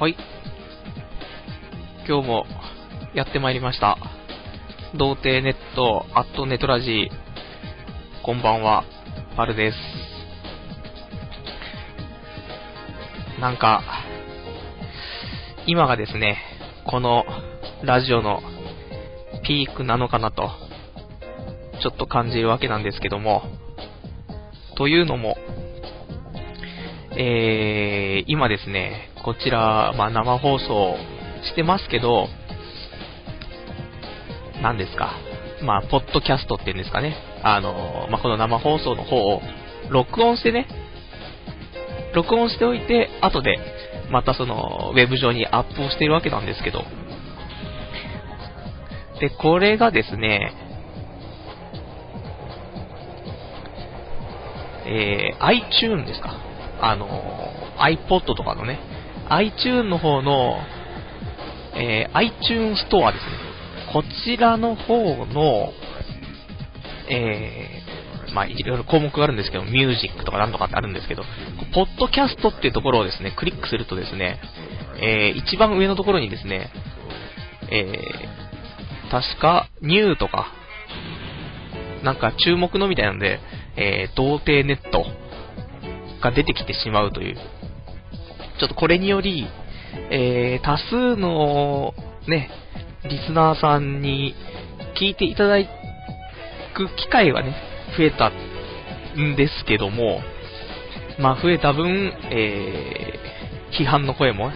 はい。今日もやってまいりました。童貞ネット、アットネトラジー。こんばんは、パルです。なんか、今がですね、このラジオのピークなのかなと、ちょっと感じるわけなんですけども、というのも、えー、今ですね、こちら、まあ、生放送してますけど、何ですか、まあ、ポッドキャストっていうんですかね、あの、まあ、この生放送の方を録音してね、録音しておいて、後で、またその、ウェブ上にアップをしているわけなんですけど、で、これがですね、えー、iTune ですか？あの、iPod とかのね、iTunes の方の、えー、iTunes ストアですね。こちらの方の、えー、まあ、いろいろ項目があるんですけど、ミュージックとかなんとかってあるんですけど、ポッドキャストっていうところをですね、クリックするとですね、えー、一番上のところにですね、えー、確か、ニューとか、なんか注目のみたいなんで、えー、童貞ネットが出てきてしまうという。ちょっとこれにより、えー、多数のね、リスナーさんに聞いていただく機会はね、増えたんですけども、まあ増えた分、えー、批判の声も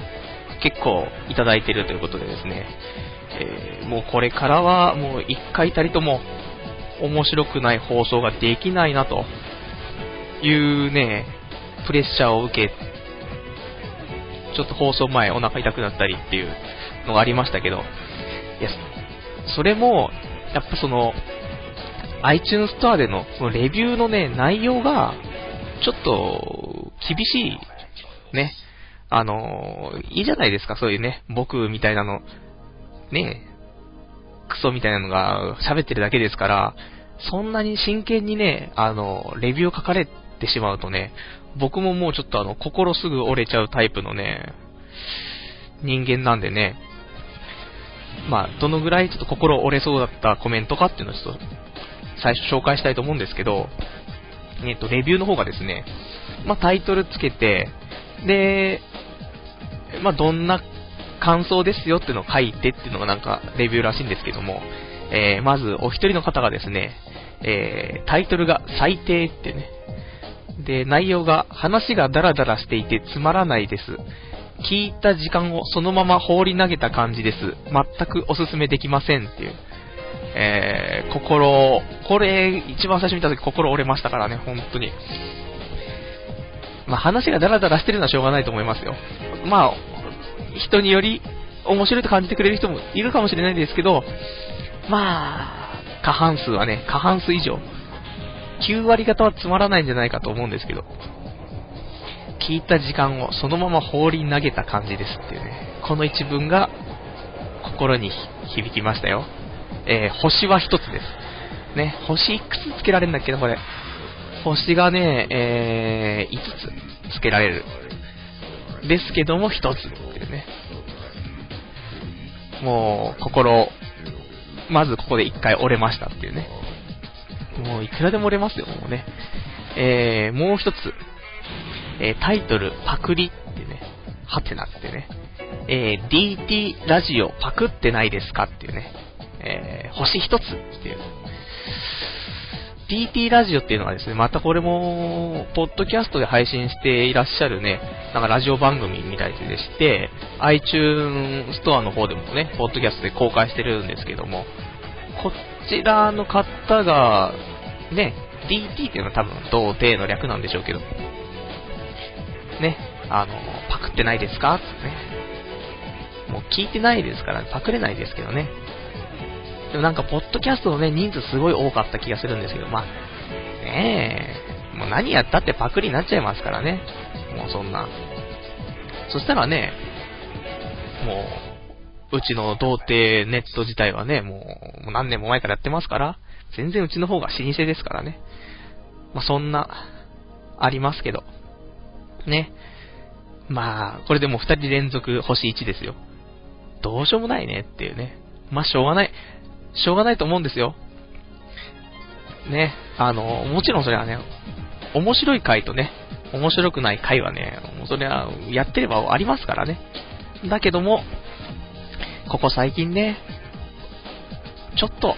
結構いただいてるということでですね、えー、もうこれからはもう一回たりとも面白くない放送ができないなというね、プレッシャーを受け、ちょっと放送前お腹痛くなったりっていうのがありましたけど、いや、それも、やっぱその、iTunes ストアでのそのレビューのね、内容が、ちょっと、厳しい、ね。あの、いいじゃないですか、そういうね、僕みたいなの、ね、クソみたいなのが喋ってるだけですから、そんなに真剣にね、あの、レビューを書かれてしまうとね、僕ももうちょっとあの、心すぐ折れちゃうタイプのね、人間なんでね、まあ、どのぐらいちょっと心折れそうだったコメントかっていうのをちょっと、最初紹介したいと思うんですけど、えっと、レビューの方がですね、まあ、タイトルつけて、で、まあ、どんな感想ですよっていうのを書いてっていうのがなんか、レビューらしいんですけども、えー、まず、お一人の方がですね、えー、タイトルが最低ってね、で、内容が話がダラダラしていてつまらないです。聞いた時間をそのまま放り投げた感じです。全くおすすめできませんっていう。えー、心、これ、一番最初見た時心折れましたからね、本当に。まあ、話がダラダラしてるのはしょうがないと思いますよ。まあ、人により面白いと感じてくれる人もいるかもしれないですけど、まあ、過半数はね、過半数以上。9割方はつまらないんじゃないかと思うんですけど、聞いた時間をそのまま放り投げた感じですっていうね、この一文が心に響きましたよ。えー、星は一つです。ね、星いくつつけられるんだっけな、これ。星がね、えー、5つつけられる。ですけども、一つっていうね。もう、心、まずここで一回折れましたっていうね。もういくらでも折れますよ、もうね。えー、もう一つ。えー、タイトル、パクリってね、はてなってね。えー、DT ラジオパクってないですかっていうね。えー、星一つっていう。DT ラジオっていうのはですね、またこれも、ポッドキャストで配信していらっしゃるね、なんかラジオ番組みたいでして、iTunes ストアの方でもね、ポッドキャストで公開してるんですけども、こちらの方が、ね、DT っていうのは多分、童貞の略なんでしょうけど、ね、あの、パクってないですか？ってね。もう聞いてないですから、パクれないですけどね。でもなんか、ポッドキャストのね、人数すごい多かった気がするんですけど、まあ、ねえ、もう何やったってパクリになっちゃいますからね。もうそんな。そしたらね、もう、うちの童貞ネット自体はね、もう何年も前からやってますから、全然うちの方が老舗ですからね。まあ、そんな、ありますけど。ね。まあ、これでもう2人連続星1ですよ。どうしようもないねっていうね。まあ、しょうがない。しょうがないと思うんですよ。ね、あの、もちろんそれはね、面白い回とね、面白くない回はね、もうそれはやってればありますからね。だけども、ここ最近ね、ちょっと、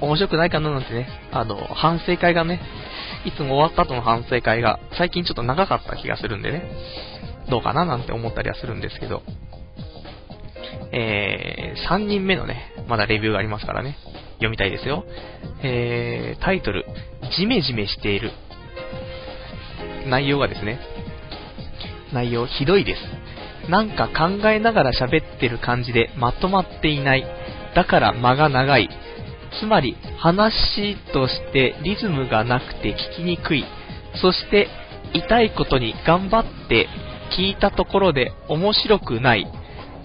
面白くないかななんてね、あの、反省会がね、いつも終わった後の反省会が、最近ちょっと長かった気がするんでね、どうかななんて思ったりはするんですけど、えー、3人目のね、まだレビューがありますからね、読みたいですよ。えー、タイトル、ジメジメしている。内容がですね、内容ひどいです。なんか考えながら喋ってる感じでまとまっていない。だから間が長い。つまり話としてリズムがなくて聞きにくい。そして痛いことに頑張って聞いたところで面白くない。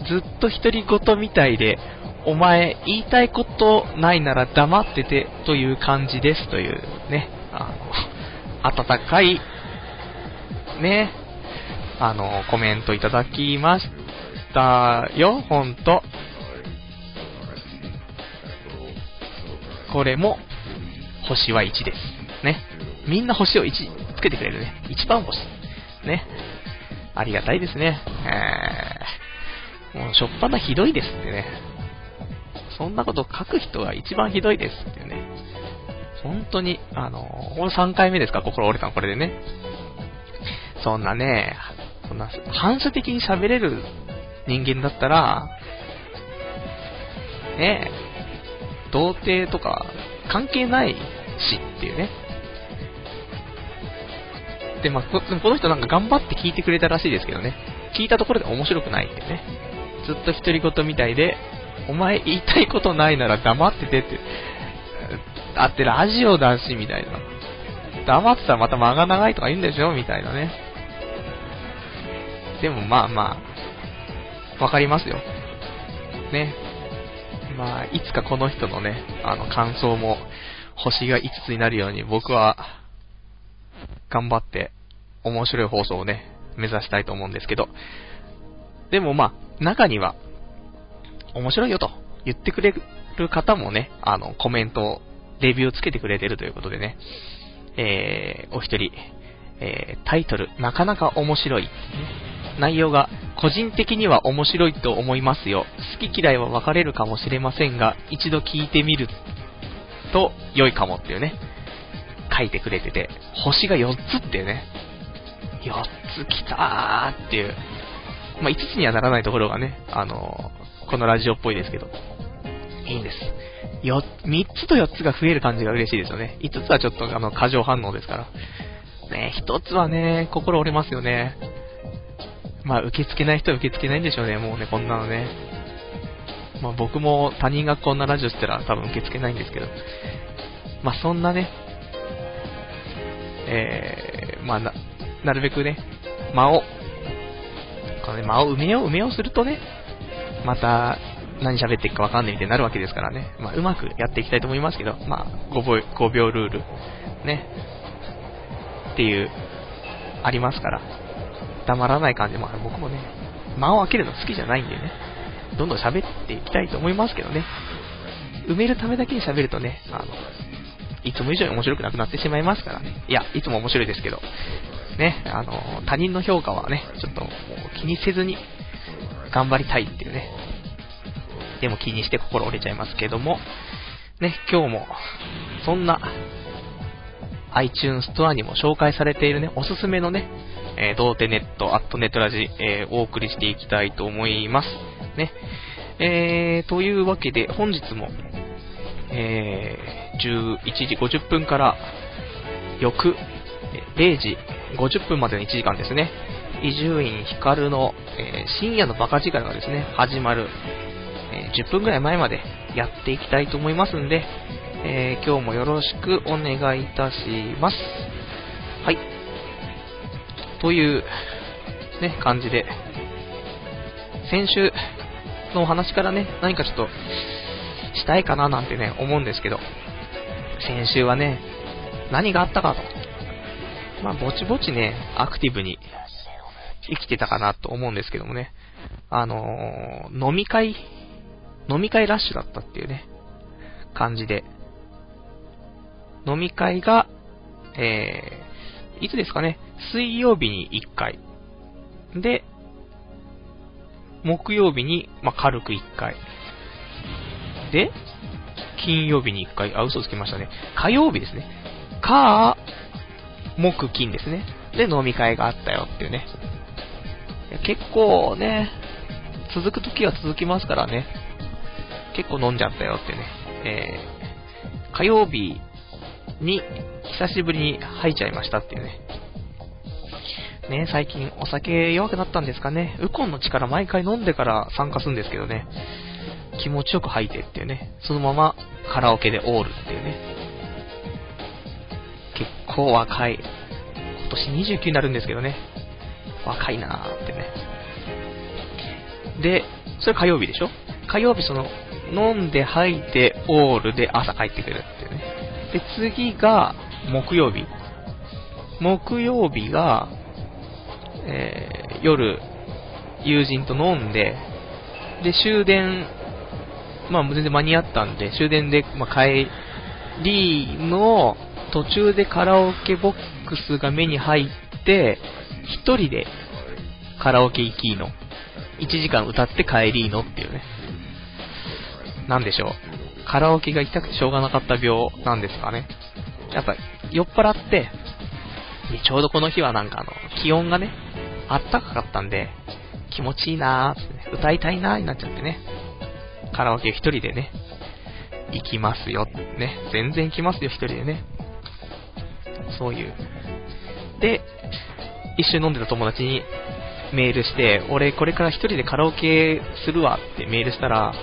ずっと独り言みたいで、お前言いたいことないなら黙っててという感じですというね、あの、温かい、ね、あの、コメントいただきましたよ、ほんと。これも、星は1です。ね。みんな星を1つけてくれるね。1番星。ね。ありがたいですね。えー、もう、しょっぱなひどいですってね。そんなこと書く人が一番ひどいですっていうね。本当に、あの、この3回目ですか、心折れたの、これでね。そんなね、そんな、反射的に喋れる人間だったら、ねえ、童貞とか関係ないしっていうね。で、まあ、この人なんか頑張って聞いてくれたらしいですけどね。聞いたところで面白くないってね。ずっと独り言みたいで、お前言いたいことないなら黙っててって。だってラジオだし、みたいな。黙ってたらまた間が長いとか言うんでしょみたいなね。でもまあまあ、わかりますよ。ね。まあ、いつかこの人のね、あの感想も星が5つになるように僕は頑張って面白い放送をね、目指したいと思うんですけど、でもまあ、中には、面白いよと言ってくれる方もね、あの、コメント、レビューをつけてくれてるということでね、えー、お一人、えー、タイトル、なかなか面白い、内容が、個人的には面白いと思いますよ。好き嫌いは分かれるかもしれませんが、一度聞いてみると良いかもっていうね、書いてくれてて、星が4つっていうね、4つ来たーっていう、まあ、5つにはならないところがね、あのー、このラジオっぽいですけど、いいんです。よ、3つと4つが増える感じが嬉しいですよね。5つはちょっとあの、過剰反応ですから。ね、1つはね、心折れますよね。まあ、受け付けない人は受け付けないんでしょうね、もうね、こんなのね。まあ、僕も他人がこんなラジオしたら多分受け付けないんですけど。まあ、そんなね、えー、まあ、な、なるべくね、間を、このね、間を埋めよう埋めようするとね、また、何喋っていくかわかんないみたいになるわけですからね。まあ、うまくやっていきたいと思いますけど、まあ、,5 秒ルール、ね、っていう、ありますから、黙らない感じも、僕もね、間を開けるの好きじゃないんでね、どんどん喋っていきたいと思いますけどね、埋めるためだけに喋るとね、あの、いつも以上に面白くなくなってしまいますから。ね。いや、いつも面白いですけど、ね、あの、他人の評価はね、ちょっと気にせずに頑張りたいっていうね。でも気にして心折れちゃいますけども、ね、今日も、そんな、iTunes ストアにも紹介されているね、おすすめのね、えー、童貞ネット、アットネットラジ、えー、お送りしていきたいと思います。ね。えー、というわけで、本日も、えー、11時50分から翌0時50分までの1時間ですね、伊集院光の、えー、深夜のバカ力がですね、始まる、えー、10分ぐらい前までやっていきたいと思いますんで、えー、今日もよろしくお願いいたします。はい。という、ね、感じで、先週のお話からね、何かちょっと、したいかななんてね、思うんですけど、先週はね、何があったかと。まあ、ぼちぼちね、アクティブに生きてたかなと思うんですけどもね。あのー、飲み会、飲み会ラッシュだったっていうね、感じで。飲み会が、えー、いつですかね、水曜日に1回。で、木曜日に、まあ、軽く1回。で、金曜日に1回、あ、嘘つきましたね。火曜日ですね。か、木、金ですね。で、飲み会があったよっていうね。結構ね、続く時は続きますからね。結構飲んじゃったよってね。えー、火曜日に久しぶりに吐いちゃいましたっていうね。ね、最近お酒弱くなったんですかね。ウコンの力毎回飲んでから参加するんですけどね。気持ちよく吐いてっていうね。そのままカラオケでオールっていうね。結構若い。今年29になるんですけどね。若いなーってね。で、それ火曜日でしょ？火曜日その、飲んで吐いてオールで朝帰ってくる。で、次が木曜日。木曜日が、えー、夜、友人と飲んで、で、終電、まあ全然間に合ったんで、終電で、まあ、帰りの途中でカラオケボックスが目に入って、一人でカラオケ行きの。1時間歌って帰りのっていうね。なんでしょう。カラオケが行きたくてしょうがなかった病なんですかね。やっぱ、酔っ払って、ちょうどこの日はなんかあの、気温がね、あったかかったんで、気持ちいいなーってね、歌いたいなーになっちゃってね。カラオケ一人でね、行きますよって。ね、全然行きますよ、一人でね。そういう。で、一緒に飲んでた友達にメールして、俺これから一人でカラオケするわってメールしたら、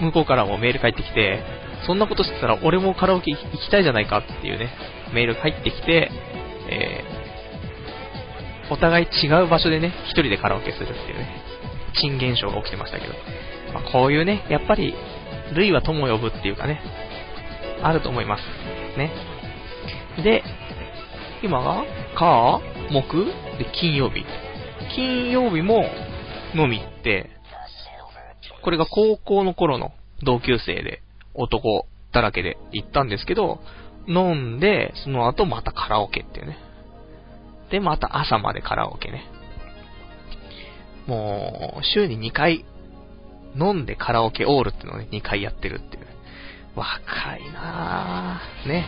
向こうからもメール返ってきて、そんなことしてたら俺もカラオケ行きたいじゃないかっていうね、メールが入ってきて、えー、お互い違う場所でね、一人でカラオケするっていうね、珍現象が起きてましたけど、まあ、こういうね、やっぱり、類は友を呼ぶっていうかね、あると思います。ね。で、今が、か、木で、金曜日。金曜日も飲みって、これが高校の頃の同級生で、男だらけで行ったんですけど、飲んで、その後またカラオケっていうね。で、また朝までカラオケね。もう、週に2回、飲んでカラオケオールっていうのをね、2回やってるっていう。若いなぁ。ね。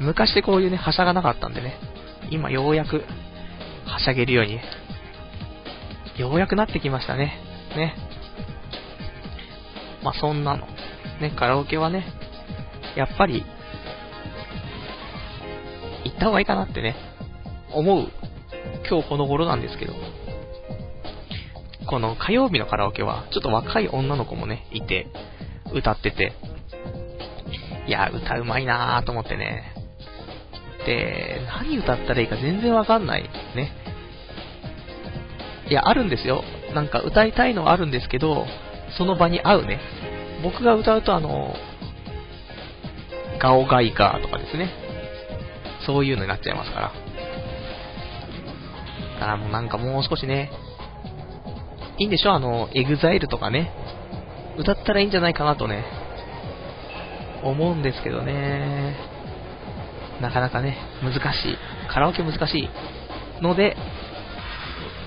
昔でこういうね、はしゃがなかったんでね。今ようやく、はしゃげるように、ようやくなってきましたね。ね。まあ、そんなの。ね、カラオケはね、やっぱり、行った方がいいかなってね、思う、今日この頃なんですけど、この火曜日のカラオケは、ちょっと若い女の子もね、いて、歌ってて、いや、歌うまいなぁと思ってね。で、何歌ったらいいか全然わかんない。ね。いや、あるんですよ。なんか歌いたいのはあるんですけど、その場に合うね。僕が歌うとあの、ガオガイガーとかですね。そういうのになっちゃいますから。だからもうなんかもう少しね、いいんでしょ？あの、 EXILE とかね。歌ったらいいんじゃないかなとね、思うんですけどね。なかなかね、難しい。カラオケ難しい。ので、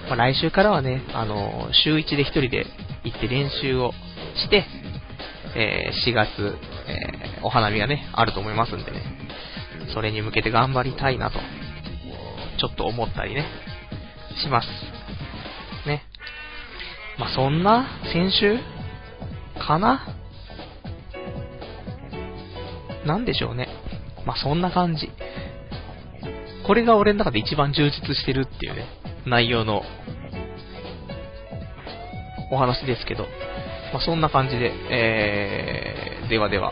まあ、来週からはね、あの、週1で1人で行って練習をして、えー、4月、えー、お花見がね、あると思いますんでね、それに向けて頑張りたいなと、ちょっと思ったりね、します。ね。まあ、そんな、先週？かな？なんでしょうね。まあ、そんな感じ。これが俺の中で一番充実してるっていうね、内容のお話ですけど、まあ、そんな感じで、えー、ではでは、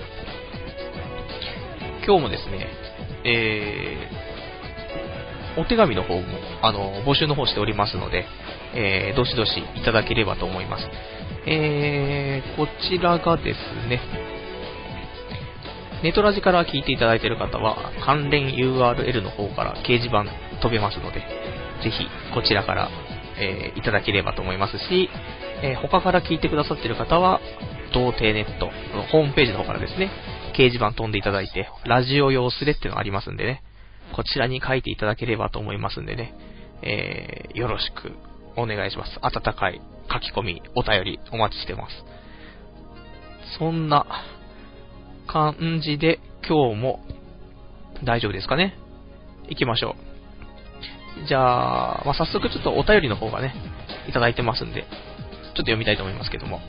今日もですね、えー、お手紙の方も、あの、募集の方しておりますので、えー、どしどしいただければと思います。えー、こちらがですね、ネトラジから聞いていただいている方は、関連 URL の方から掲示板飛べますので、ぜひこちらから、えー、いただければと思いますし、えー、他から聞いてくださってる方は、童貞ネットのホームページの方からですね、掲示板飛んでいただいて、ラジオ用スレってのがありますんでね、こちらに書いていただければと思いますんでね、えー、よろしくお願いします。温かい書き込み、お便りお待ちしてます。そんな感じで今日も大丈夫ですかね？行きましょう。じゃあ、まあ、早速ちょっとお便りの方がね、いただいてますんで、ょっと読みたいと思いますけども。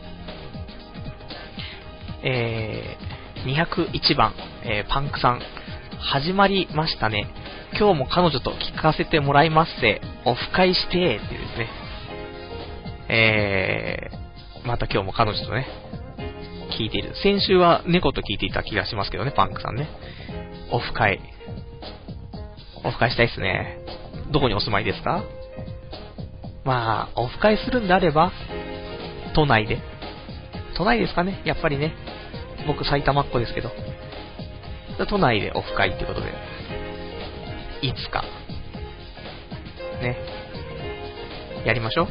えー、201番、えー、パンクさん。始まりましたね。今日も彼女と聞かせてもらいますせ。オフ会して、っていうですね。えー、また今日も彼女とね、聞いている。先週は猫と聞いていた気がしますけどね、パンクさんね。オフ会。オフ会したいっすね。どこにお住まいですか？まあ、オフ会するんであれば、都内で。都内ですかね？やっぱりね。僕埼玉っ子ですけど。都内でオフ会ってことで。いつか。ね。やりましょう。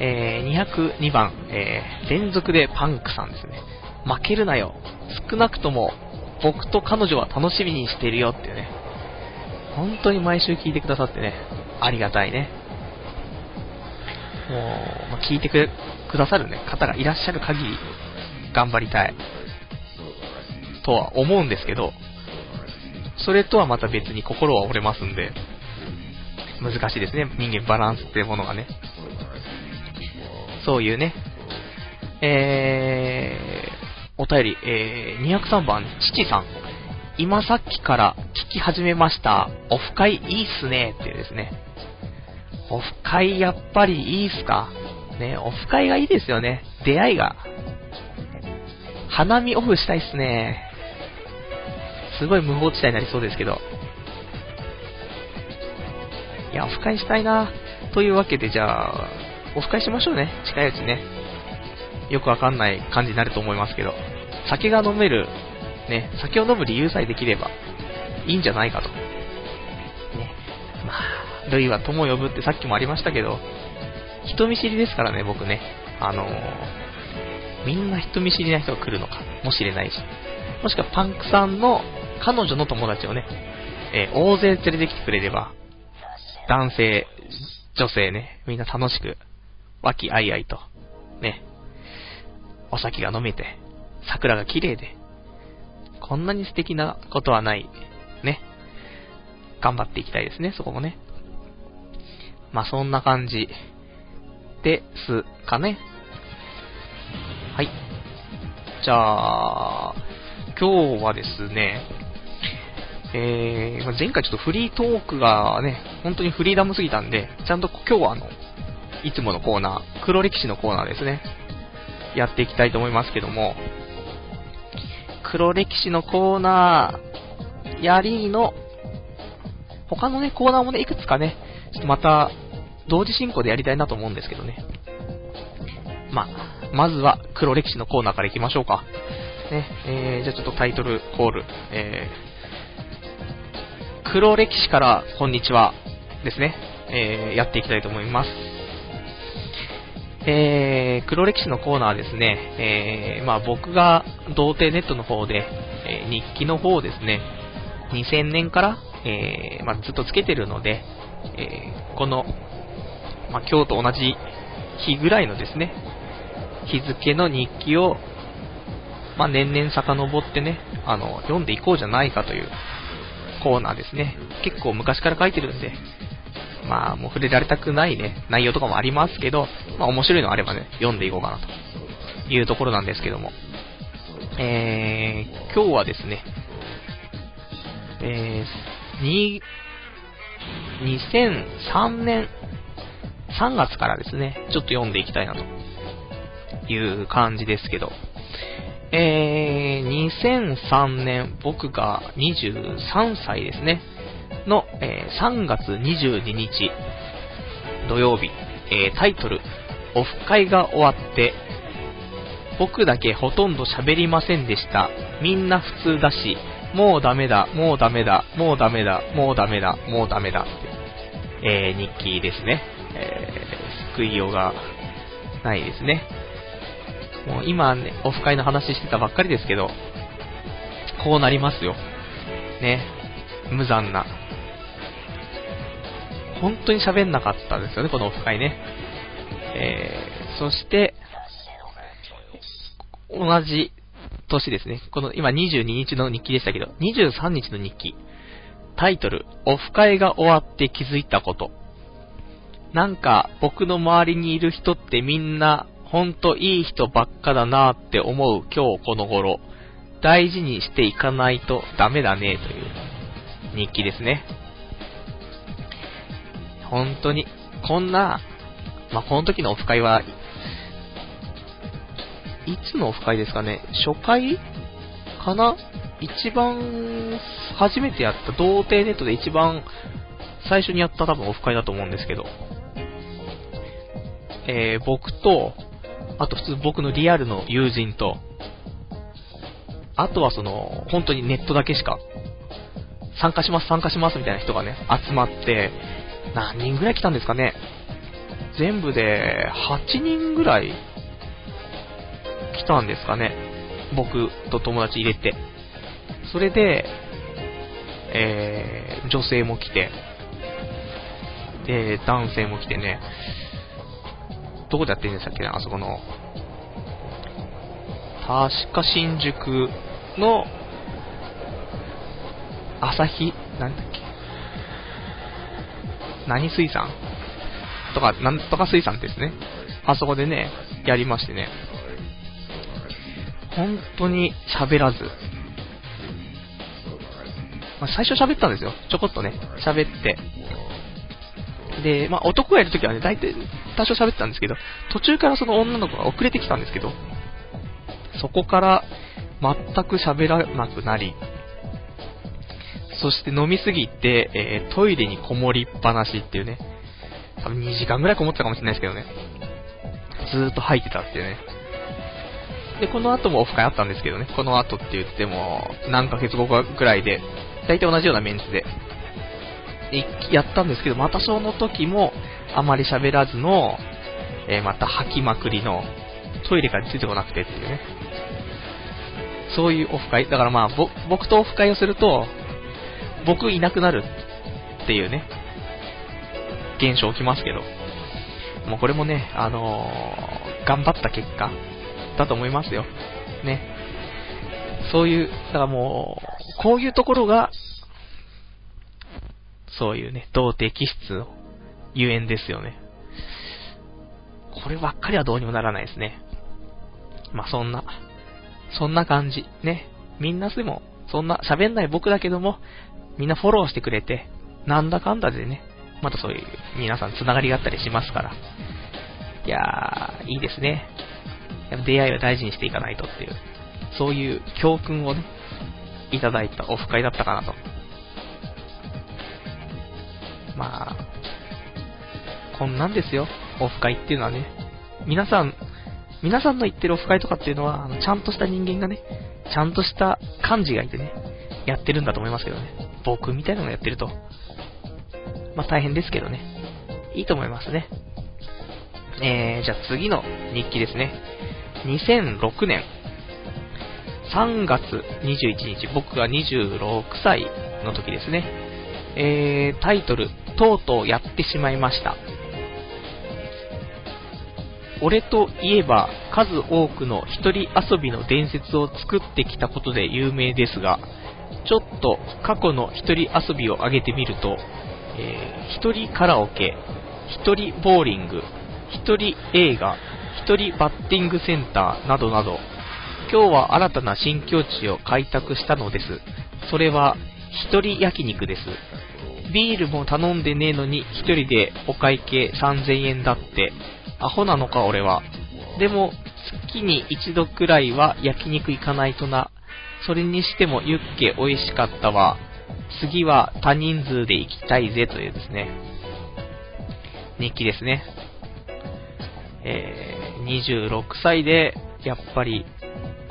えー、202番、えー、連続でパンクさんですね。負けるなよ。少なくとも、僕と彼女は楽しみにしてるよっていうね。本当に毎週聞いてくださってね、ありがたいね。もう、聞いてくださるね、方がいらっしゃる限り、頑張りたい。とは思うんですけど、それとはまた別に心は折れますんで、難しいですね、人間バランスっていうものがね。そういうね、えー、お便り、えー、203番、父さん。今さっきから聞き始めました。オフ会いいっすね、っていうですね。オフ会やっぱりいいっすか？ね、オフ会がいいですよね。出会いが。花見オフしたいっすね。すごい無法地帯になりそうですけど。いや、オフ会したいな。というわけで、じゃあ、オフ会しましょうね。近いうちね。よくわかんない感じになると思いますけど。酒が飲める、ね、酒を飲む理由さえできれば、いいんじゃないかと。ね。まあ、ルイは友を呼ぶってさっきもありましたけど、人見知りですからね、僕ね。あのー、みんな人見知りな人が来るのかもしれないし。もしくはパンクさんの彼女の友達をね、えー、大勢連れてきてくれれば、男性、女性ね、みんな楽しく、和気あいあいと、ね、お酒が飲めて、桜が綺麗で、こんなに素敵なことはない、ね。頑張っていきたいですね、そこもね。まあ、そんな感じですかね。はい。じゃあ、今日はですね、えー、前回ちょっとフリートークがね、本当にフリーダムすぎたんで、ちゃんと今日はあの、いつものコーナー、黒歴史のコーナーですね、やっていきたいと思いますけども、黒歴史のコーナー、やりの、他のね、コーナーもね、いくつかね、ちょっとまた、同時進行でやりたいなと思うんですけどね。ま、まずは黒歴史のコーナーからいきましょうか。ね、えー、じゃあちょっとタイトルコール、え黒歴史からこんにちはですね、えー、やっていきたいと思います。えー、黒歴史のコーナーですね、えー、まあ僕が童貞ネットの方で、えー、日記の方をですね、2000年から、えー、まあ、ずっとつけてるので、えー、この、まあ、今日と同じ日ぐらいのですね、日付の日記を、まあ、年々遡ってね、あの、読んでいこうじゃないかというコーナーですね。結構昔から書いてるんで、まあもう触れられたくないね、内容とかもありますけど、まあ面白いのあればね、読んでいこうかなというところなんですけども。えー、今日はですね、えー、2003年3月からですね、ちょっと読んでいきたいなと。いう感じですけど、えー、2003年、僕が23歳ですね、の、えー、3月22日、土曜日、えー、タイトル、オフ会が終わって、僕だけほとんど喋りませんでした。みんな普通だし、もうダメだ、もうダメだ、もうダメだ、もうダメだ、もうダメだ、えー、日記ですね。えー、救いようがないですね。もう今ね、オフ会の話してたばっかりですけど、こうなりますよ。ね。無残な。本当に喋んなかったんですよね、このオフ会ね。えー、そして、同じ年ですね。この今22日の日記でしたけど、23日の日記。タイトル、オフ会が終わって気づいたこと。なんか僕の周りにいる人ってみんなほんといい人ばっかだなーって思う今日この頃。大事にしていかないとダメだねという日記ですね。本当に、こんな、まあ、この時のオフ会は、いつのオフ会ですかね？初回？かな？一番、初めてやった童貞ネットで一番最初にやった多分オフ会だと思うんですけど、えー、僕と、あと普通僕のリアルの友人と、あとはその、本当にネットだけしか、参加します、参加しますみたいな人がね、集まって、何人ぐらい来たんですかね？全部で8人ぐらい来たんですかね。僕と友達入れて。それで、えー、女性も来て、で、男性も来てね、どこでやってるんでしたっけね、あそこの。確か新宿の、朝日、なんだっけ。何水産？とか、なんとか水産ですね。あそこでね、やりましてね。本当に喋らず。まあ、最初喋ったんですよ。ちょこっとね、喋って。で、まあ、男がいるときはね、大体、多少喋ってたんですけど、途中からその女の子が遅れてきたんですけど、そこから全く喋らなくなり、そして飲みすぎて、えー、トイレにこもりっぱなしっていうね、多分2時間ぐらいこもってたかもしれないですけどね、ずーっと吐いてたっていうね。で、この後もオフ会あったんですけどね、この後って言っても、何ヶ月後かぐらいで、大体同じようなメンツで、やったんですけど、またその時も、あまり喋らずの、えー、また吐きまくりの、トイレから出てこなくてっていうね。そういうオフ会。だからまあ、僕とオフ会をすると、僕いなくなるっていうね、現象起きますけど。もうこれもね、あのー、頑張った結果だと思いますよ。ね。そういう、だからもう、こういうところが、そういうね、童貞気質のゆえんですよね。こればっかりはどうにもならないですね。まあ、そんな、そんな感じ。ね。みんなでも、そんな喋んない僕だけども、みんなフォローしてくれて、なんだかんだでね、またそういう皆さん繋がりがあったりしますから。いやー、いいですね。出会いは大事にしていかないとっていう、そういう教訓をね、いただいたオフ会だったかなと。まあ、こんなんですよ、オフ会っていうのはね。皆さん、皆さんの言ってるオフ会とかっていうのは、あのちゃんとした人間がね、ちゃんとした幹事がいてね、やってるんだと思いますけどね。僕みたいなのやってると。まあ大変ですけどね。いいと思いますね。えー、じゃあ次の日記ですね。2006年3月21日、僕が26歳の時ですね。えー、タイトル、とうとうやってしまいました。俺といえば数多くの一人遊びの伝説を作ってきたことで有名ですが、ちょっと過去の一人遊びを挙げてみると、えー、一人カラオケ、一人ボーリング、一人映画、一人バッティングセンターなどなど、今日は新たな新境地を開拓したのです。それは、一人焼肉です。ビールも頼んでねえのに一人でお会計3000円だって、アホなのか俺は。でも、月に一度くらいは焼肉行かないとな。それにしてもユッケ美味しかったわ。次は多人数で行きたいぜというですね。日記ですね。え、26歳で、やっぱり、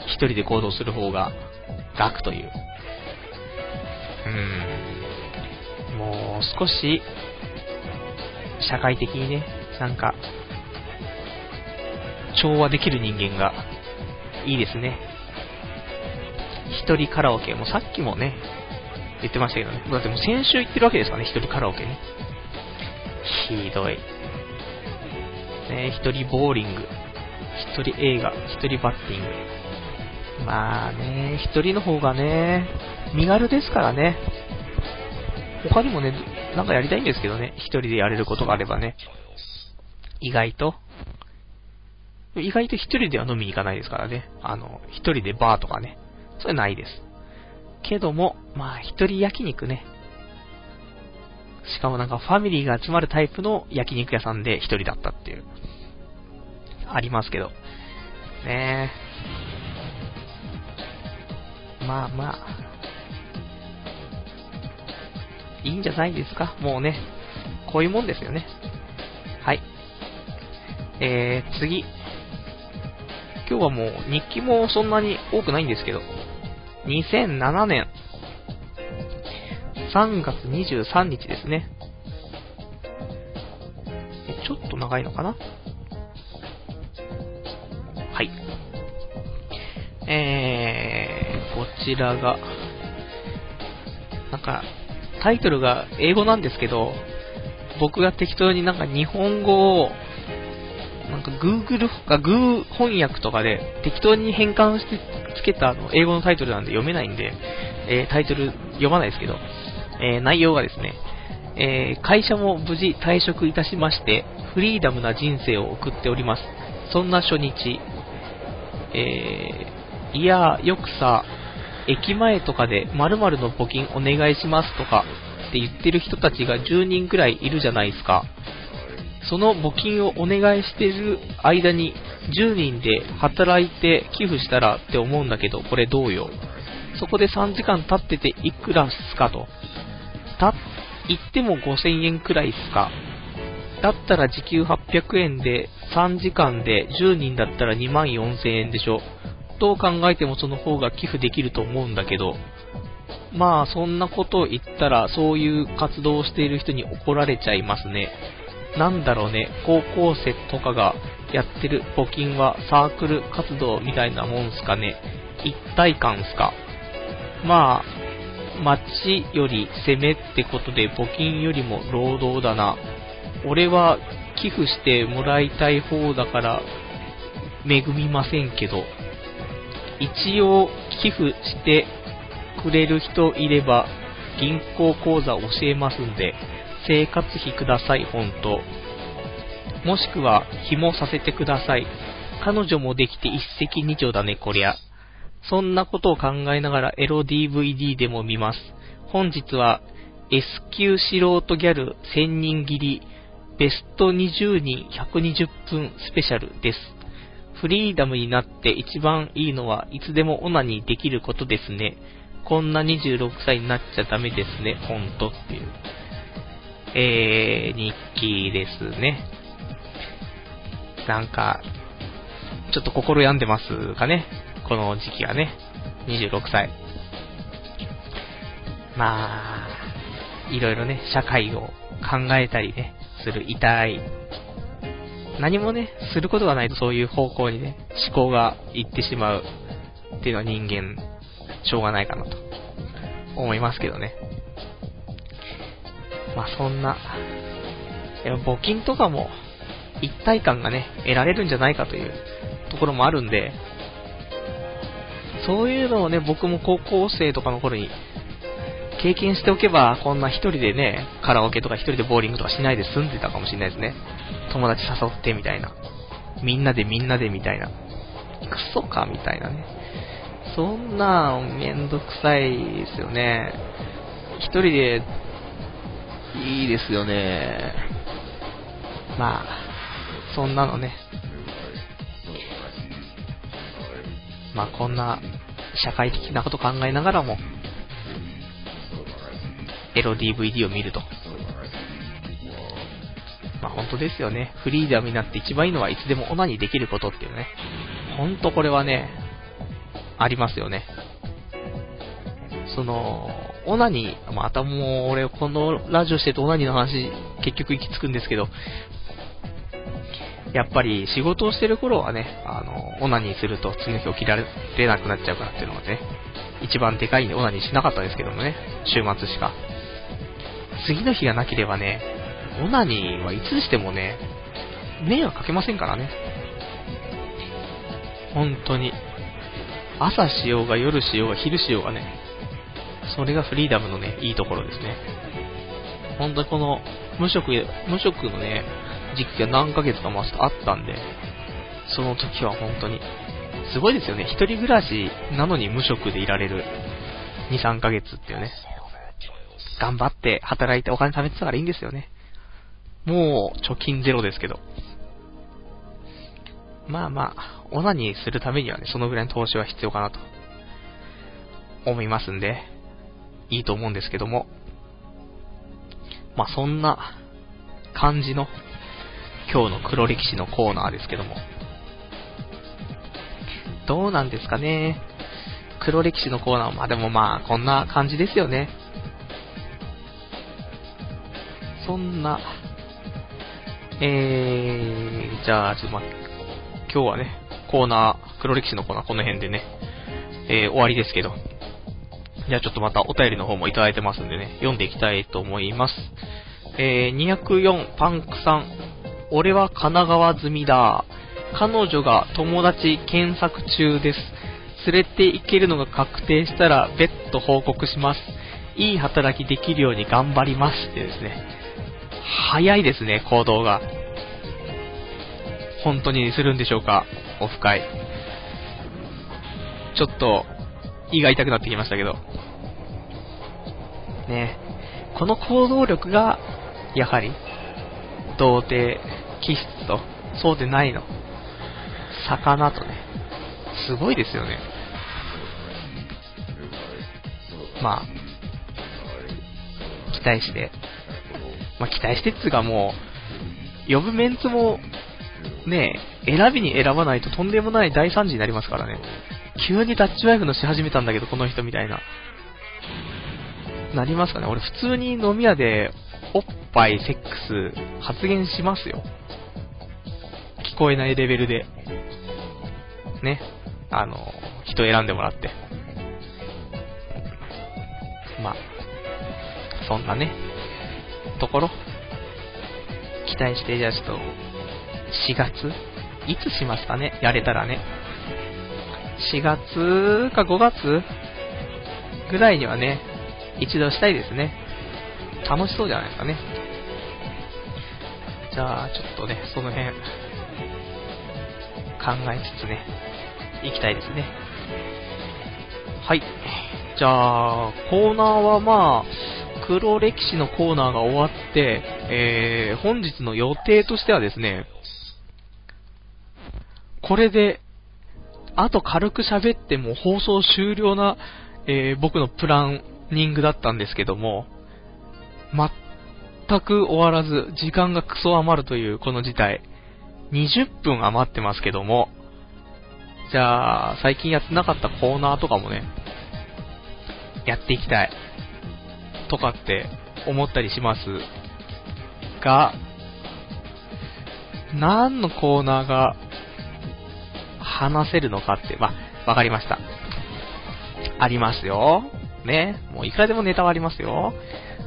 一人で行動する方が楽という。うーん。もう少し、社会的にね、なんか、調和できる人間がいいですね。一人カラオケ、もうさっきもね、言ってましたけどね。だってもう先週言ってるわけですからね、一人カラオケね。ひどい。ね、一人ボーリング、一人映画、一人バッティング。まあね、一人の方がね、身軽ですからね。他にもね、なんかやりたいんですけどね、一人でやれることがあればね。意外と。意外と一人では飲みに行かないですからね。あの、一人でバーとかね。それないです。けども、まあ、一人焼肉ね。しかもなんかファミリーが集まるタイプの焼肉屋さんで一人だったっていう。ありますけど。ねえ。まあまあ。いいんじゃないですか？もうね。こういうもんですよね。はい。えー、次。今日はもう日記もそんなに多くないんですけど、2007年3月23日ですね。ちょっと長いのかな？えー、こちらが、なんか、タイトルが英語なんですけど、僕が適当になんか日本語をなんか Google が Goo 翻訳とかで適当に変換してつけたあの英語のタイトルなんで読めないんで、えー、タイトル読まないですけど、えー、内容がですね、えー、会社も無事退職いたしまして、フリーダムな人生を送っております。そんな初日、えいや、よくさ、駅前とかで〇〇の募金お願いしますとかって言ってる人たちが10人くらいいるじゃないですか。その募金をお願いしてる間に10人で働いて寄付したらって思うんだけど、これどうよ。そこで3時間経ってていくらっすかと。た、言っても5000円くらいっすか。だったら時給800円で3時間で10人だったら2万4000円でしょ。どう考えてもその方が寄付できると思うんだけど、まあそんなことを言ったらそういう活動をしている人に怒られちゃいますね。なんだろうね、高校生とかがやってる募金はサークル活動みたいなもんすかね。一体感すか。まあ、街より攻めってことで募金よりも労働だな。俺は寄付してもらいたい方だから恵みませんけど、一応寄付してくれる人いれば銀行口座教えますんで、生活費ください、ほんと。もしくは、紐させてください。彼女もできて一石二鳥だね、こりゃ。そんなことを考えながらエロ DVD でも見ます。本日は S 級素人ギャル1000人切りベスト20人120分スペシャルです。フリーダムになって一番いいのはいつでもオナにできることですね。こんな26歳になっちゃダメですね、ほんとっていう。えー、日記ですね。なんか、ちょっと心病んでますかね。この時期はね。26歳。まあ、いろいろね、社会を考えたりね、する痛い。何もね、することがないとそういう方向にね、思考が行ってしまうっていうのは人間、しょうがないかなと思いますけどね。まあそんな、募金とかも一体感がね、得られるんじゃないかというところもあるんで、そういうのをね、僕も高校生とかの頃に経験しておけば、こんな一人でね、カラオケとか一人でボーリングとかしないで済んでたかもしれないですね。友達誘ってみたいな。みんなでみんなでみたいな。クソかみたいなね。そんなめんどくさいですよね。一人でいいですよね。まあ、そんなのね。まあこんな社会的なこと考えながらも、エロ DVD を見ると。まあ本当ですよね。フリーダムになって一番いいのはいつでもオナにできることっていうね。ほんとこれはね、ありますよね。その、オナニー、またもう俺このラジオしてるとオナニーの話結局行き着くんですけど、やっぱり仕事をしてる頃はね、あの、オナニーすると次の日起きられなくなっちゃうからっていうのがね、一番でかいんでオナニーしなかったですけどもね、週末しか。次の日がなければね、オナニーはいつしてもね、迷惑かけませんからね。本当に。朝しようが夜しようが昼しようがね、それがフリーダムのね、いいところですね。本当にこの、無職、無職のね、時期が何ヶ月かもあったんで、その時は本当に、すごいですよね。一人暮らしなのに無職でいられる2、3ヶ月っていうね。頑張って働いてお金貯めてたからいいんですよね。もう貯金ゼロですけど。まあまあ、オナニーするためにはね、そのぐらいの投資は必要かなと思いますんで、いいと思うんですけども。まあそんな感じの今日の黒歴史のコーナーですけども。どうなんですかね。黒歴史のコーナー、まあでもまあこんな感じですよね。そんな、えー、じゃあ、ちょっとま、今日はね、コーナー、黒歴史のコーナーこの辺でね、えー、終わりですけど。じゃあちょっとまたお便りの方もいただいてますんでね、読んでいきたいと思います。えー、204パンクさん、俺は神奈川済みだ。彼女が友達検索中です。連れて行けるのが確定したら別途報告します。いい働きできるように頑張ります。ってですね。早いですね、行動が。本当にするんでしょうか、オフ会。ちょっと、胃が痛くなってきましたけど。ねこの行動力が、やはり、童貞気質と、そうでないの。魚とね。すごいですよね。まあ、期待して。まあ、期待してっつうかもう、呼ぶメンツも、ね選びに選ばないととんでもない大惨事になりますからね。急にタッチワイフのし始めたんだけど、この人みたいな。なりますかね俺普通に飲み屋で、おっぱい、セックス、発言しますよ。聞こえないレベルで。ね。あの、人選んでもらって。まあ、そんなね、ところ、期待して、じゃあちょっと、4月？いつしますかね？やれたらね。4月か5月？ぐらいにはね、一度したいですね。楽しそうじゃないですかね。じゃあ、ちょっとね、その辺、考えつつね、行きたいですね。はい。じゃあ、コーナーはまあ、黒歴史のコーナーが終わって、えー、本日の予定としてはですね、これで、あと軽く喋っても放送終了な、えー、僕のプランニングだったんですけども、全く終わらず、時間がクソ余るというこの事態。20分余ってますけども、じゃあ、最近やってなかったコーナーとかもね、やっていきたい。とかって思ったりします？が、何のコーナーが話せるのかって、まわかりました。ありますよ。ね。もういくらでもネタはありますよ。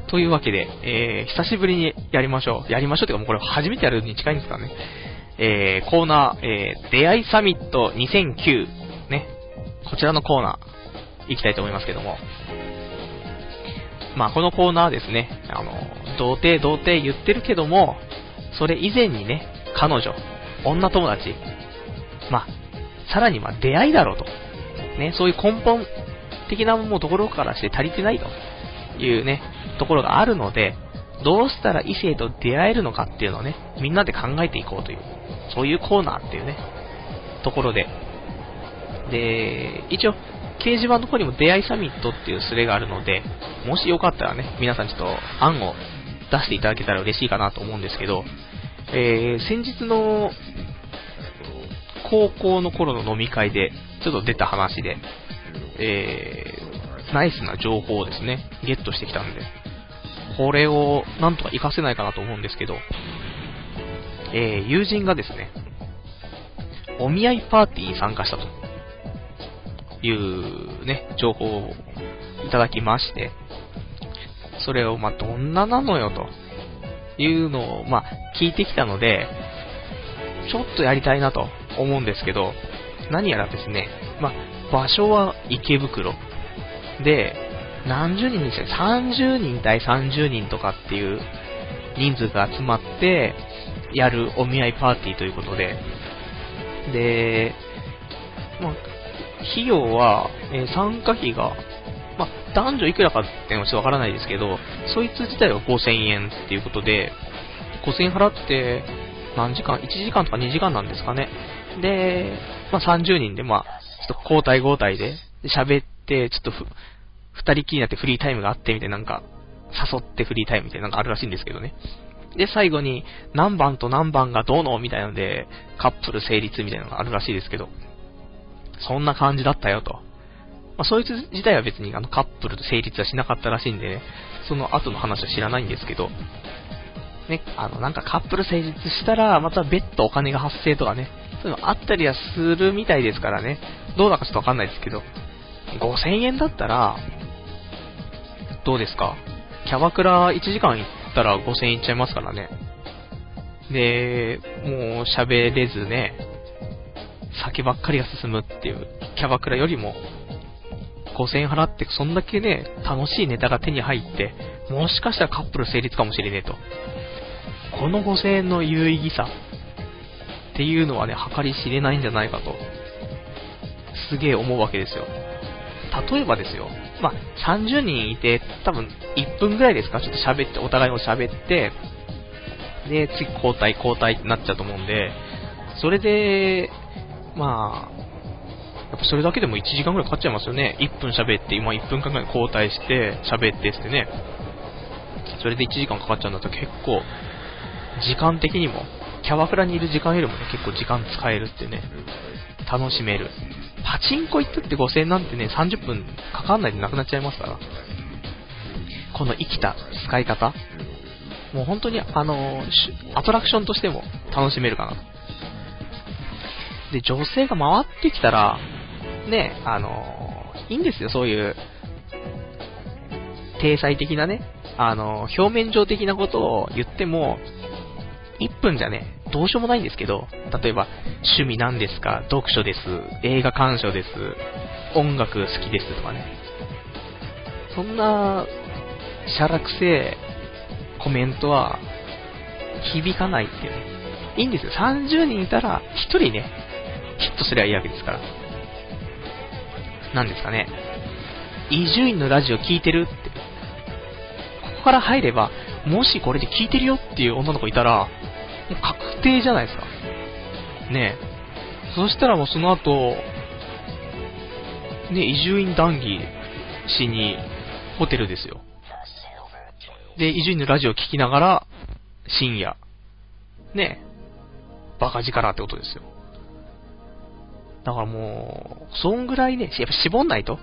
というわけで、えー、久しぶりにやりましょう。やりましょうっていうかもうこれ初めてやるに近いんですからね。えー、コーナー、えー、出会いサミット2009、ね。こちらのコーナー、行きたいと思いますけども。まあ、このコーナーですね、あの、童貞童貞言ってるけども、それ以前にね、彼女、女友達、まあ、さらにま出会いだろうと。ね、そういう根本的なもうところからして足りてないというね、ところがあるので、どうしたら異性と出会えるのかっていうのをね、みんなで考えていこうという、そういうコーナーっていうね、ところで。で、一応、掲示板の方にも出会いサミットっていうスレがあるので、もしよかったらね、皆さんちょっと案を出していただけたら嬉しいかなと思うんですけど、えー、先日の高校の頃の飲み会でちょっと出た話で、えー、ナイスな情報をですね、ゲットしてきたんで、これをなんとか活かせないかなと思うんですけど、えー、友人がですね、お見合いパーティーに参加したと。いうね、情報をいただきまして、それをまあどんななのよというのをまあ聞いてきたので、ちょっとやりたいなと思うんですけど、何やらですね、まあ場所は池袋。で、何十人にして30人対30人とかっていう人数が集まってやるお見合いパーティーということで、で、まあ、費用は、えー、参加費が、ま、男女いくらかってのはちょっとわからないですけど、そいつ自体は5000円っていうことで、5000円払って、何時間 ?1 時間とか2時間なんですかね。で、まあ、30人で、まあ、ちょっと交代交代で喋って、ちょっとふ、二人きりになってフリータイムがあってみたいな、なんか、誘ってフリータイムみたいなのがあるらしいんですけどね。で、最後に、何番と何番がどうのみたいなので、カップル成立みたいなのがあるらしいですけど、そんな感じだったよと。まあ、そいつ自体は別にあのカップルと成立はしなかったらしいんでね、その後の話は知らないんですけど、ね、あの、なんかカップル成立したら、また別途お金が発生とかね、そういうのあったりはするみたいですからね、どうだかちょっとわかんないですけど、5000円だったら、どうですか？キャバクラ1時間行ったら5000円いっちゃいますからね。で、もう喋れずね、酒ばっかりが進むっていうキャバクラよりも、5000円払ってそんだけね、楽しいネタが手に入って、もしかしたらカップル成立かもしれねえと。この5000円の有意義さっていうのはね、計り知れないんじゃないかと、すげえ思うわけですよ。例えばですよ、まあ、30人いて、多分1分ぐらいですか、ちょっと喋って、お互いを喋って、で、次交代交代ってなっちゃうと思うんで、それで、まあ、やっぱそれだけでも1時間ぐらいかかっちゃいますよね。1分喋って、今1分間ぐらい交代して、喋ってってね。それで1時間かかっちゃうんだったら結構、時間的にも、キャバクラにいる時間よりもね、結構時間使えるってね、楽しめる。パチンコ行ったって5000円なんてね、30分かかんないでなくなっちゃいますから。この生きた使い方。もう本当に、あの、アトラクションとしても楽しめるかなと。で、女性が回ってきたら、ね、あの、いいんですよ、そういう、体裁的なね、あの、表面上的なことを言っても、1分じゃね、どうしようもないんですけど、例えば、趣味なんですか、読書です、映画鑑賞です、音楽好きですとかね。そんな、しゃらくせえコメントは、響かないっていうね。いいんですよ。30人いたら、1人ね、ヒットすりゃいいわけですから。なんですかね。伊集院のラジオ聞いてるって。ここから入れば、もしこれで聞いてるよっていう女の子いたら、もう確定じゃないですか。ねえ。そしたらもうその後、ね、伊集院談義しに、ホテルですよ。で、伊集院のラジオ聞きながら、深夜、ねえ、バカ力ってことですよ。だからもう、そんぐらいね、やっぱ絞んないと。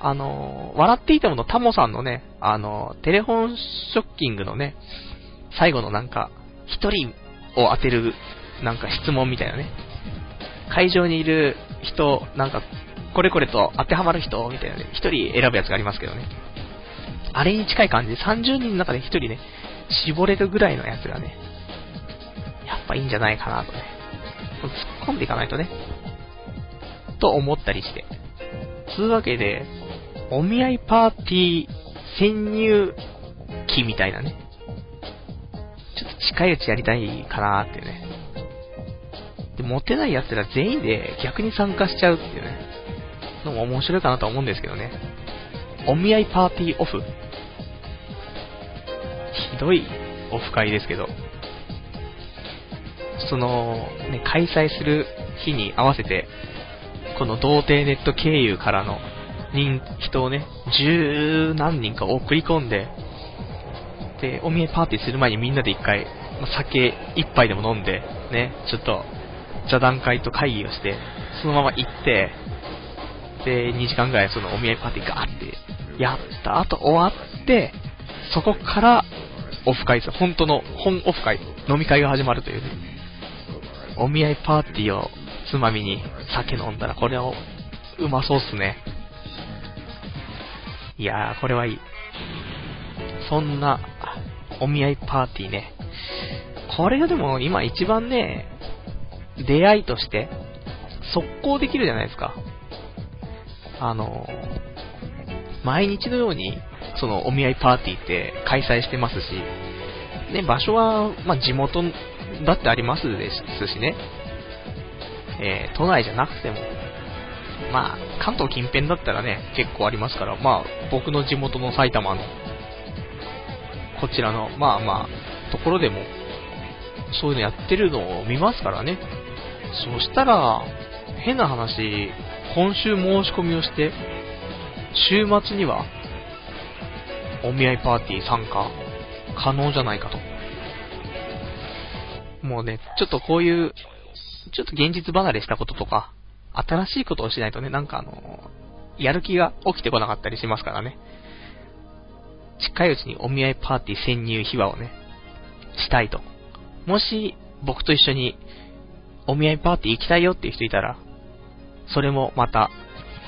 あの、笑っていてものタモさんのね、あの、テレフォンショッキングのね、最後のなんか、一人を当てる、なんか質問みたいなね。会場にいる人、なんか、これこれと当てはまる人みたいなね、一人選ぶやつがありますけどね。あれに近い感じで30人の中で一人ね、絞れるぐらいのやつがね、やっぱいいんじゃないかなとね。突っ込んでいかないとね。と思ったりして。つうわけで、お見合いパーティー潜入期みたいなね。ちょっと近いうちやりたいかなーってね。で、モテない奴ら全員で逆に参加しちゃうっていうね。のも面白いかなと思うんですけどね。お見合いパーティーオフ。ひどいオフ会ですけど。その、ね、開催する日に合わせて、この童貞ネット経由からの人、人をね、十何人か送り込んで、で、お見合いパーティーする前にみんなで一回、ま、酒一杯でも飲んで、ね、ちょっと、座談会と会議をして、そのまま行って、で、2時間ぐらいそのお見合いパーティーガーってやった後終わって、そこからオフ会です。本当の本オフ会、飲み会が始まるというね。お見合いパーティーをつまみに酒飲んだら、これはうまそうっすね。いやー、これはいい。そんな、お見合いパーティーね。これがでも今一番ね、出会いとして、速攻できるじゃないですか。あの、毎日のように、そのお見合いパーティーって開催してますし、ね、場所は、まあ、地元だってありますですしね、えー、都内じゃなくても、まあ、関東近辺だったらね、結構ありますから、まあ、僕の地元の埼玉の、こちらの、まあまあ、ところでも、そういうのやってるのを見ますからね。そしたら、変な話、今週申し込みをして、週末には、お見合いパーティー参加可能じゃないかと。もうね、ちょっとこういう、ちょっと現実離れしたこととか、新しいことをしないとね、なんかあの、やる気が起きてこなかったりしますからね。近いうちにお見合いパーティー潜入秘話をね、したいと。もし、僕と一緒に、お見合いパーティー行きたいよっていう人いたら、それもまた、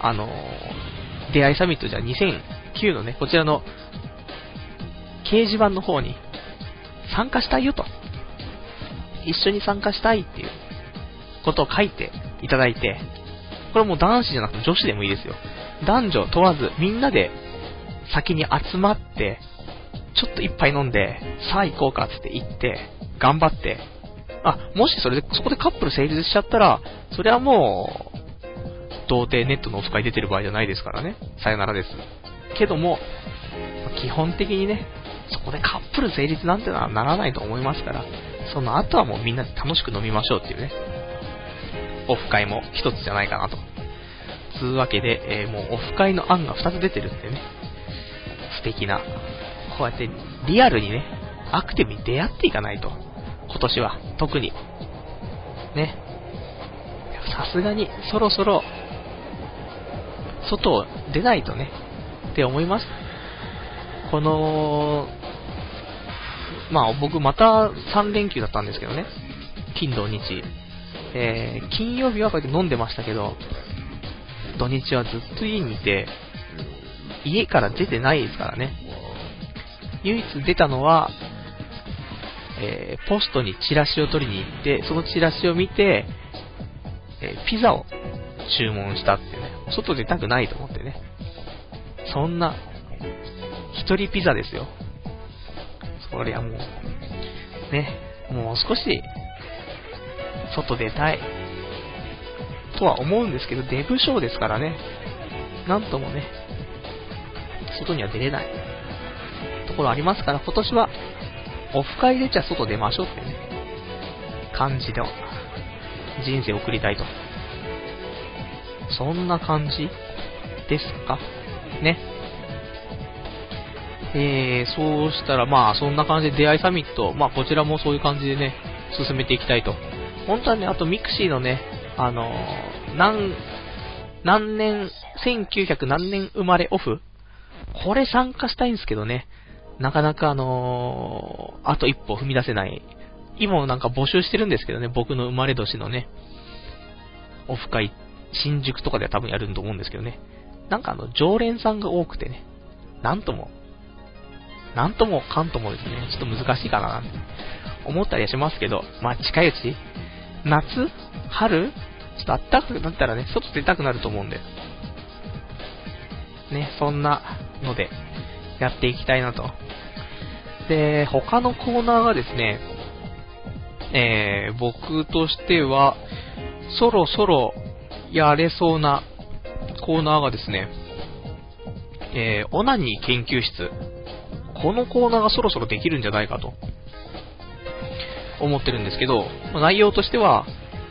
あのー、出会いサミットじゃ2009のね、こちらの、掲示板の方に、参加したいよと。一緒に参加したいっていうことを書いていただいて、これもう男子じゃなくて女子でもいいですよ。男女問わず、みんなで先に集まって、ちょっと一杯飲んで、さあ行こうかって言って、頑張って、あ、もしそれで、そこでカップル成立しちゃったら、それはもう、童貞ネットのオフ会出てる場合じゃないですからね。さよならです。けども、基本的にね、そこでカップル成立なんてのはならないと思いますから、その後はもうみんなで楽しく飲みましょうっていうね、オフ会も一つじゃないかなと。つうわけで、えー、もうオフ会の案が2つ出てるってね、素敵な、こうやってリアルにね、アクティブに出会っていかないと。今年は、特に。ね。さすがに、そろそろ、外を出ないとね、って思います。この、まあ僕また3連休だったんですけどね。金土日。えー、金曜日はこうやって飲んでましたけど、土日はずっと家にいて、家から出てないですからね。唯一出たのは、えー、ポストにチラシを取りに行って、そのチラシを見て、えー、ピザを注文したってね、外出たくないと思ってね。そんな、一人ピザですよ。そりゃもう、ね、もう少し、外出たい。とは思うんですけど、デブショーですからね。なんともね、外には出れないところありますから、今年は、オフ会でじゃ外出ましょうってね、感じの人生を送りたいと。そんな感じですか？ね。えー、そうしたらまあそんな感じで出会いサミット、まあこちらもそういう感じでね、進めていきたいと。本当はね、あとミクシーのね、あのー、何、何年、1900何年生まれオフ？これ参加したいんですけどね。なかなかあのー、あと一歩踏み出せない。今もなんか募集してるんですけどね、僕の生まれ年のね、オフ会、新宿とかでは多分やると思うんですけどね。なんかあの、常連さんが多くてね、なんとも、なんともかんともですね、ちょっと難しいかななんて思ったりはしますけど、まあ近いうち、夏？春？ちょっと暖かくなったらね、外出たくなると思うんで、ね、そんなので、やっていきたいなと。で、他のコーナーがですね、えー、僕としては、そろそろやれそうなコーナーがですね、えー、オナニー研究室。このコーナーがそろそろできるんじゃないかと、思ってるんですけど、内容としては、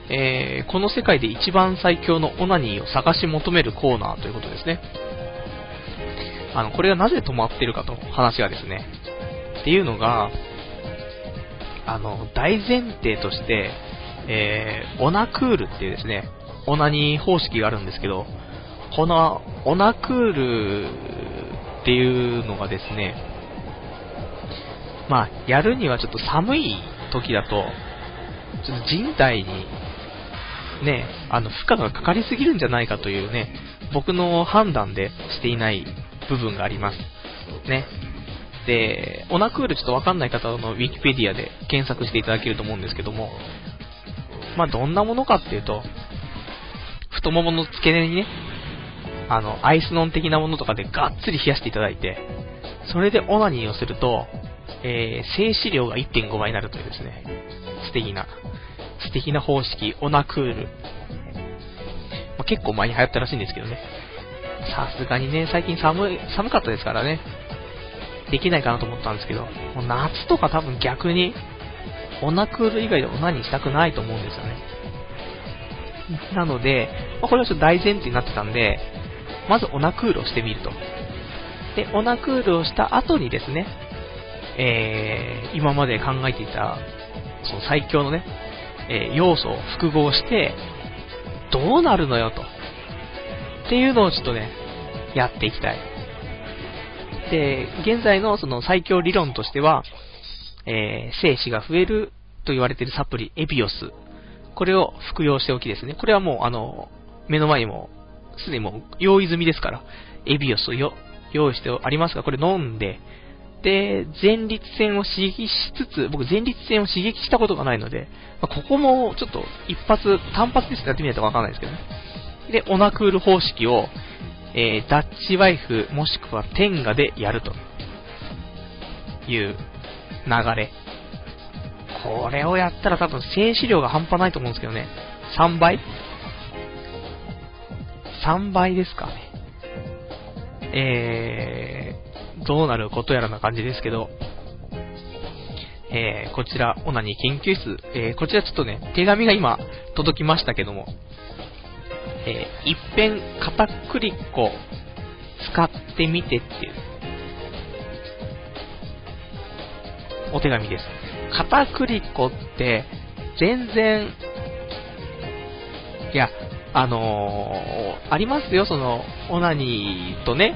えー、この世界で一番最強のオナニーを探し求めるコーナーということですね。あの、これがなぜ止まってるかと、話がですね。っていうのが、あの、大前提として、えー、オナクールっていうですね、オナニー方式があるんですけど、このオナクールっていうのがですね、まあ、やるにはちょっと寒い時だと、ちょっと人体に、ね、あの、負荷がかかりすぎるんじゃないかというね、僕の判断でしていない部分があります。ね。で、オナクールちょっとわかんない方のウィキペディアで検索していただけると思うんですけども、まあ、どんなものかっていうと、太ももの付け根にね、あの、アイスノン的なものとかでがっつり冷やしていただいて、それでオナニーをすると、えー、静止量が1.5倍になるというですね、素敵な、素敵な方式、オナクール。まあ、結構前に流行ったらしいんですけどね。さすがにね、最近寒い、寒かったですからね、できないかなと思ったんですけど、もう夏とか多分逆に、オナクール以外でオナニーしたくないと思うんですよね。なので、まあ、これはちょっと大前提になってたんで、まずオナクールをしてみると。で、オナクールをした後にですね、えー、今まで考えていた、その最強のね、えー、要素を複合して、どうなるのよと。っていうのをちょっとね、やっていきたい。で、現在のその最強理論としては、えー、精子が増えると言われているサプリ、エビオス。これを服用しておきですね。これはもう、あの、目の前にも、すでにもう用意済みですから、エビオスを用意してありますが、これ飲んで、で、前立腺を刺激しつつ、僕前立腺を刺激したことがないので、まあ、ここもちょっと一発、単発ですやってみないとわかんないですけどね。で、オナクール方式を、えー、ダッチワイフもしくはテンガでやるという流れ。これをやったら多分静止量が半端ないと思うんですけどね。3倍 ?3 倍ですかね。えー、どうなることやらな感じですけど、えー、こちら、オナニー研究室、えー、こちらちょっとね、手紙が今届きましたけども、えー、一遍片栗粉使ってみてっていう。お手紙です。片栗粉って全然、いや、あのー、ありますよ、その、オナニーとね、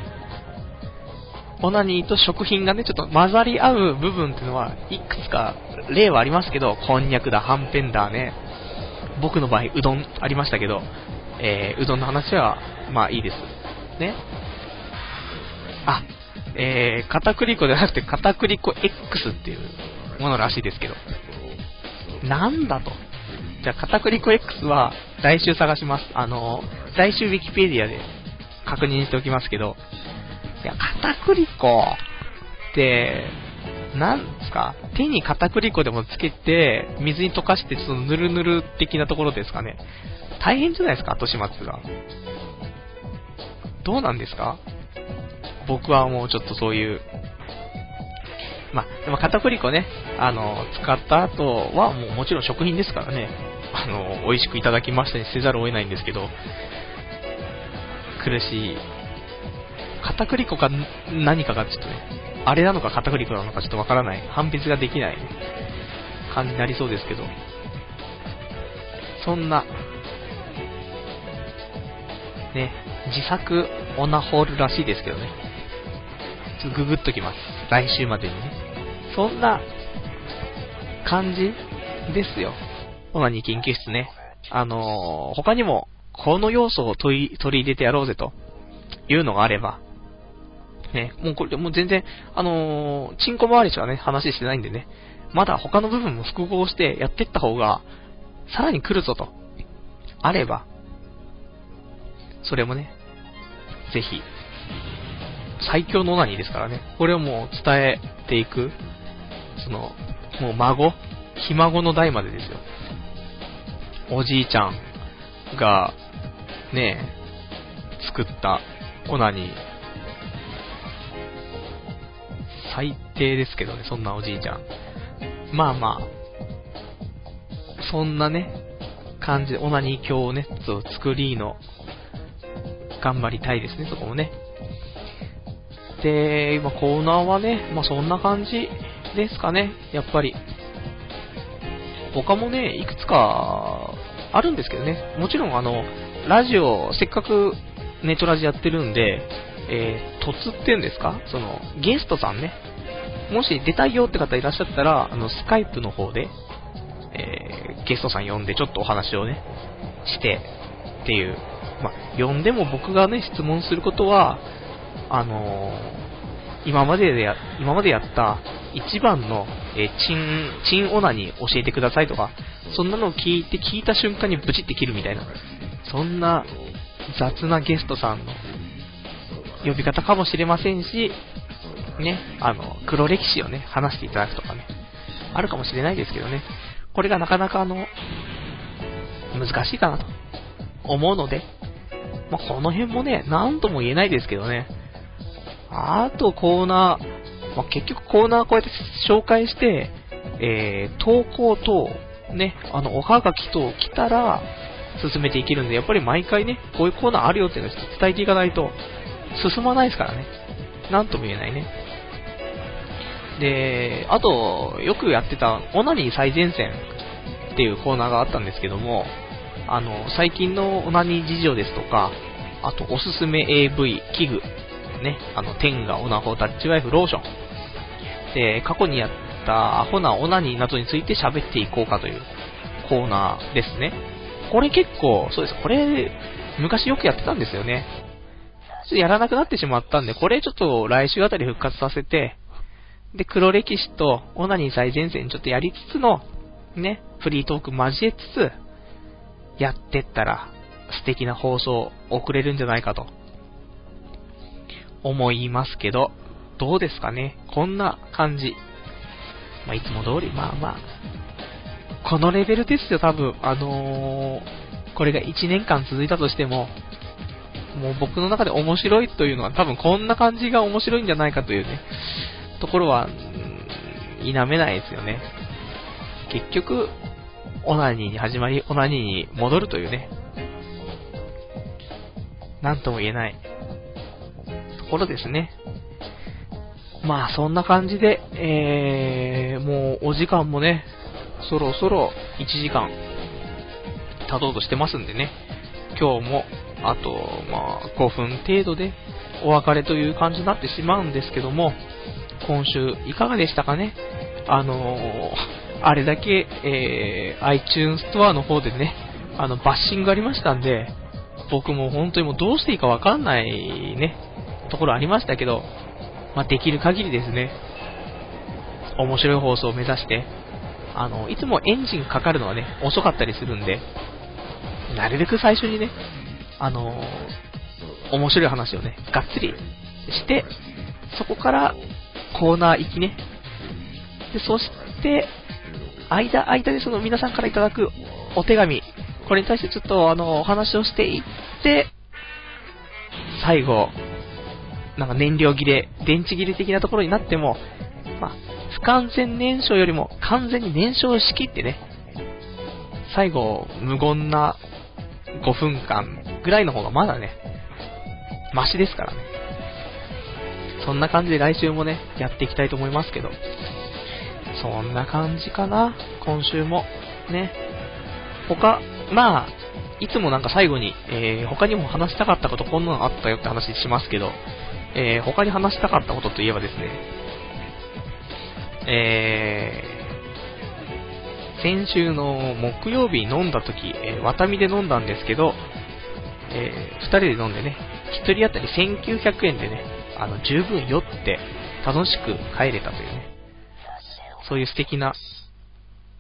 オナニーと食品がね、ちょっと混ざり合う部分っていうのは、いくつか例はありますけど、こんにゃくだ、はんぺんだね、僕の場合、うどんありましたけど、えー、うどんの話は、まあいいです。ね。あ、えー、片栗粉じゃなくて片栗粉 X っていうものらしいですけど。なんだと。じゃあ片栗粉 X は来週探します。あの、来週 Wikipedia で確認しておきますけど、いや、片栗粉。って、なんですか？手に片栗粉でもつけて、水に溶かして、ちょっとぬるぬる的なところですかね。大変じゃないですか、後始末が。どうなんですか？僕はもうちょっとそういう、まあ、でも片栗粉ね、あの、使った後はもうもちろん食品ですからね、あの、美味しくいただきましたにせざるを得ないんですけど、苦しい。片栗粉か何かがちょっとね、あれなのか片栗粉なのかちょっとわからない、判別ができない、感じになりそうですけど、そんな、ね、自作オナホールらしいですけどね。ちょっとググっときます。来週までにね。そんな感じですよ。オナニー研究室ね。あのー、他にも、この要素を取り入れてやろうぜというのがあれば、ね、もうこれ、もう全然、あのー、チンコ周りしかね、話してないんでね、まだ他の部分も複合してやってった方が、さらに来るぞと、あれば、それもね、ぜひ、最強のオナニーですからね。これをもう伝えていく、その、もう孫ひ孫の代までですよ。おじいちゃんが、ねえ作ったオナニー。最低ですけどね、そんなおじいちゃん。まあまあ、そんなね、感じで、オナニー教をね、作りの頑張りたいですね、そこもね。で、今コーナーはね、まあそんな感じですかね、やっぱり。他もね、いくつかあるんですけどね。もちろんあの、ラジオ、せっかくネットラジやってるんで、えー、突っていうんですか？その、ゲストさんね。もし出たいよって方いらっしゃったら、あの、スカイプの方で、えー、ゲストさん呼んでちょっとお話をね、して、っていう。ま、呼んでも僕がね、質問することは、あのー、今まででや、今までやった一番の、えー、チン、チンオナに教えてくださいとか、そんなのを聞いて、聞いた瞬間にブチって切るみたいな、そんな雑なゲストさんの呼び方かもしれませんし、ね、あの、黒歴史をね、話していただくとかね、あるかもしれないですけどね、これがなかなかあの、難しいかなと思うので、まあ、この辺もね、なんとも言えないですけどね、あとコーナー、まあ、結局コーナーこうやって紹介して、えー、投稿等、ね、あの、おはがき等来たら、進めていけるんで、やっぱり毎回ね、こういうコーナーあるよっていうのを伝えていかないと、進まないですからね。なんとも言えないね。で、あと、よくやってた、オナニー最前線っていうコーナーがあったんですけども、あの、最近のオナニー事情ですとか、あと、おすすめ AV 器具、ね、あの、天がオナホタッチワイフローション。で、過去にやったアホなオナニーなどについて喋っていこうかというコーナーですね。これ結構、そうです、これ、昔よくやってたんですよね。ちょっとやらなくなってしまったんで、これちょっと来週あたり復活させて、で、黒歴史とオナニー最前線ちょっとやりつつの、ね、フリートーク交えつつ、やってったら、素敵な放送送れるんじゃないかと、思いますけど、どうですかね？こんな感じ。まあ、いつも通り、まあまあ、このレベルですよ、多分。あのー、これが1年間続いたとしても、もう僕の中で面白いというのは多分こんな感じが面白いんじゃないかというね、ところは、否めないですよね。結局、オナニーに始まり、オナニーに戻るというね、なんとも言えないところですね。まあそんな感じで、えー、もうお時間もね、そろそろ1時間経とうとしてますんでね、今日もあと、まあ、5分程度でお別れという感じになってしまうんですけども、今週いかがでしたかね？あのー、あれだけ、えー、iTunes ストアの方でね、あの、バッシングありましたんで、僕も本当にもうどうしていいかわかんないね、ところありましたけど、まあ、できる限りですね、面白い放送を目指して、あの、いつもエンジンかかるのはね、遅かったりするんで、なるべく最初にね、あのー、面白い話をね、がっつりして、そこからコーナー行きね。で、そして、間、間でその皆さんからいただくお手紙、これに対してちょっとあの、お話をしていって、最後、なんか燃料切れ、電池切れ的なところになっても、まあ、不完全燃焼よりも完全に燃焼しきってね、最後、無言な5分間ぐらいの方がまだね、マシですからね。そんな感じで来週もね、やっていきたいと思いますけど。そんな感じかな、今週も。ね。他、まあ、いつもなんか最後に、えー、他にも話したかったことこんなのあったよって話しますけど、えー、他に話したかったことといえばですね、えー、先週の木曜日飲んだ時、えー、ワタミで飲んだんですけど、えー、2人で飲んでね、1人当たり1900円でね、あの、十分酔って楽しく帰れたというね、そういう素敵な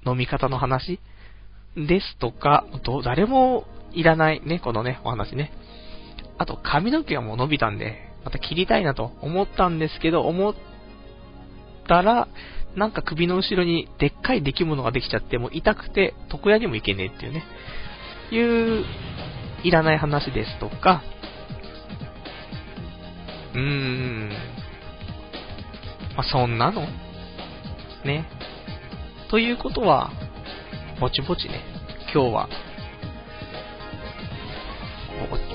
飲み方の話ですとか、誰もいらないね、このね、お話ね。あと、髪の毛はもう伸びたんで、また切りたいなと思ったんですけど、思ったら、なんか首の後ろにでっかい出来物ができちゃって、もう痛くて床屋にも行けねえっていうね、いういらない話ですとか、うーん、まあ、そんなの？ね。ということは、ぼちぼちね、今日は、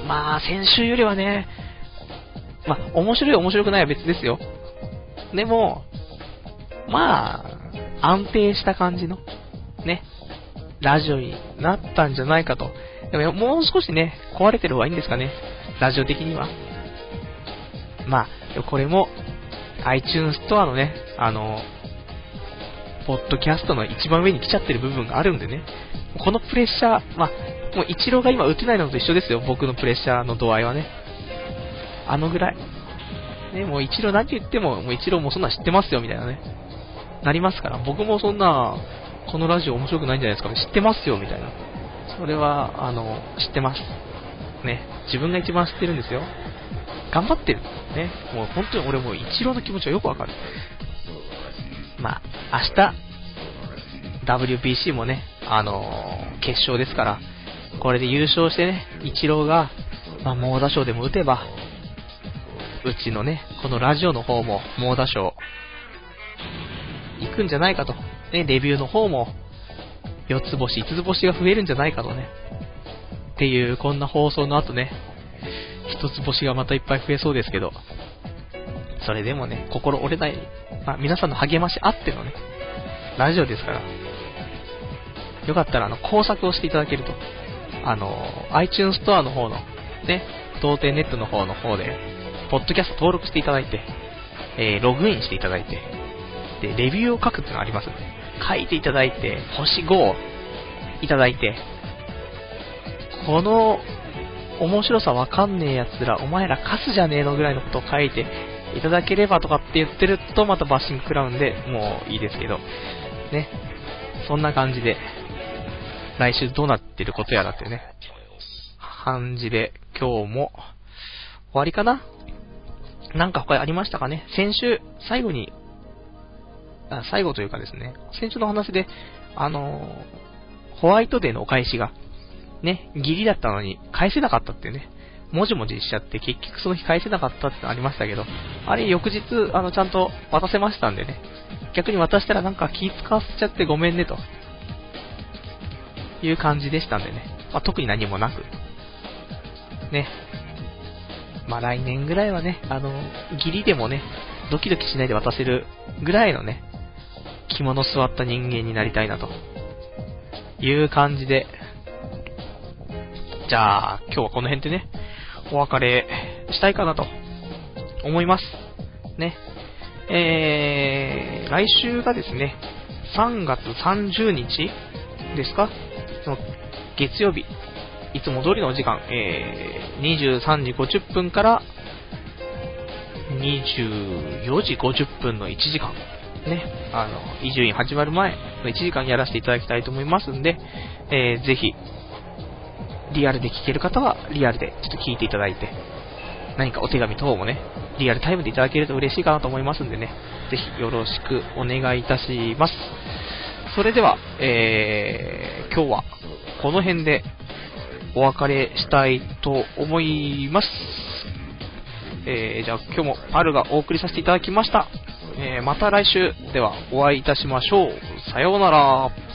まあ、先週よりはね、まあ、面白い面白くないは別ですよ。でも、まあ、安定した感じの、ね、ラジオになったんじゃないかとでももう少しね、壊れてる方がいいんですかね。ラジオ的には。まあ、これも iTunes ストアのね、あの、ポッドキャストの一番上に来ちゃってる部分があるんでね、このプレッシャー、まあ、もうイチローが今打てないのと一緒ですよ、僕のプレッシャーの度合いはね。あのぐらい。ね、もうイチロー何言っても、もうイチローもそんな知ってますよ、みたいなね。なりますから、僕もそんな、このラジオ面白くないんじゃないですか、ね、知ってますよ、みたいな。それは、あの、知ってます。ね、自分が一番知ってるんですよ。頑張ってる。ね、もう本当に俺もイチローの気持ちはよくわかる。まあ、明日、WBC もね、あのー、決勝ですから、これで優勝してね、イチローが、まあ、猛打賞でも打てば、うちのね、このラジオの方も猛打賞、行くんじゃないかと。ね、レビューの方も、4つ星、5つ星が増えるんじゃないかとね。っていう、こんな放送の後ね、1つ星がまたいっぱい増えそうですけど、それでもね、心折れない、まあ、皆さんの励ましあってのね、ラジオですから、よかったら、あの、工作をしていただけると、あの、iTunes ストアの方の、ね、童貞ネットの方の方で、ポッドキャスト登録していただいて、えー、ログインしていただいて、で、レビューを書くっていうのがありますんで、書いていただいて、星5をいただいて、この、面白さわかんねえ奴ら、お前らカスじゃねえのぐらいのことを書いていただければとかって言ってるとまたバッシング食らうんで、もういいですけど、ね。そんな感じで、来週どうなってることやらってね、感じで、今日も、終わりかな。なんか他ありましたかね。先週、最後に、あ最後というかですね、先週の話で、あのー、ホワイトデーのお返しが、ね、ギリだったのに返せなかったっていうね、もじもじしちゃって結局その日返せなかったってのありましたけど、あれ翌日、あの、ちゃんと渡せましたんでね、逆に渡したらなんか気使わせちゃってごめんねと、いう感じでしたんでね。まあ、特に何もなく。ね。まあ、来年ぐらいはね、あの、ギリでもね、ドキドキしないで渡せるぐらいのね、着物座った人間になりたいなと。いう感じで。じゃあ、今日はこの辺でね、お別れしたいかなと思います。ね。えー、来週がですね、3月30日ですか？その月曜日、いつも通りのお時間、えー、23時50分から24時50分の1時間、ね、あの、伊集院始まる前の1時間やらせていただきたいと思いますんで、えー、ぜひ、リアルで聞ける方はリアルでちょっと聞いていただいて、何かお手紙等もね、リアルタイムでいただけると嬉しいかなと思いますんでね、ぜひよろしくお願いいたします。それでは、えー、今日はこの辺でお別れしたいと思います。えー、じゃあ今日もパルがお送りさせていただきました。えー、また来週ではお会いいたしましょう。さようなら。